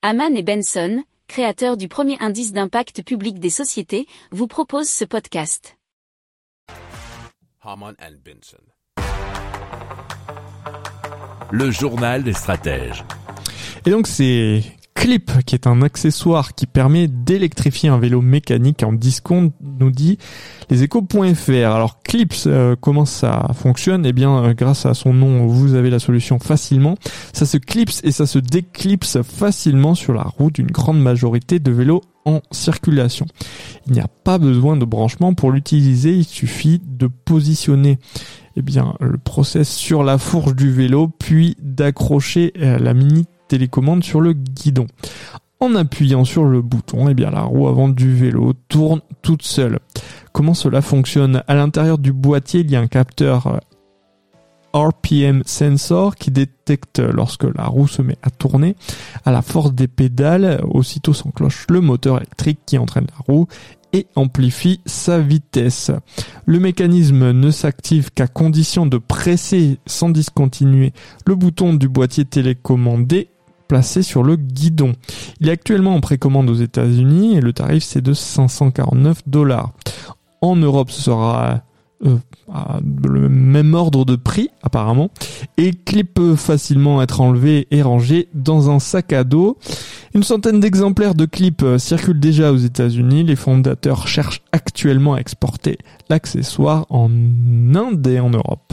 Haman et Benson, créateurs du premier indice d'impact public des sociétés, vous proposent ce podcast. Haman and Benson. Le journal des stratèges. Et donc c'est Clip, qui est un accessoire qui permet d'électrifier un vélo mécanique en discount, nous dit leséchos.fr. Alors Clips, euh, comment ça fonctionne? Eh bien, euh, grâce à son nom, vous avez la solution facilement. Ça se clipse et ça se déclipse facilement sur la route d'une grande majorité de vélos en circulation. Il n'y a pas besoin de branchement pour l'utiliser, il suffit de positionner eh bien, le process sur la fourche du vélo, puis d'accrocher euh, la mini télécommande sur le guidon. En appuyant sur le bouton, eh bien la roue avant du vélo tourne toute seule. Comment cela fonctionne? À l'intérieur du boîtier, il y a un capteur euh, RPM sensor qui détecte lorsque la roue se met à tourner. À la force des pédales, aussitôt s'enclenche le moteur électrique qui entraîne la roue et amplifie sa vitesse. Le mécanisme ne s'active qu'à condition de presser sans discontinuer le bouton du boîtier télécommandé placé sur le guidon. Il est actuellement en précommande aux États-Unis et le tarif c'est de 549 dollars. En Europe, ce sera euh, le même ordre de prix apparemment et clip peut facilement être enlevé et rangé dans un sac à dos. Une centaine d'exemplaires de clips euh, circulent déjà aux États-Unis. Les fondateurs cherchent actuellement à exporter l'accessoire en Inde et en Europe.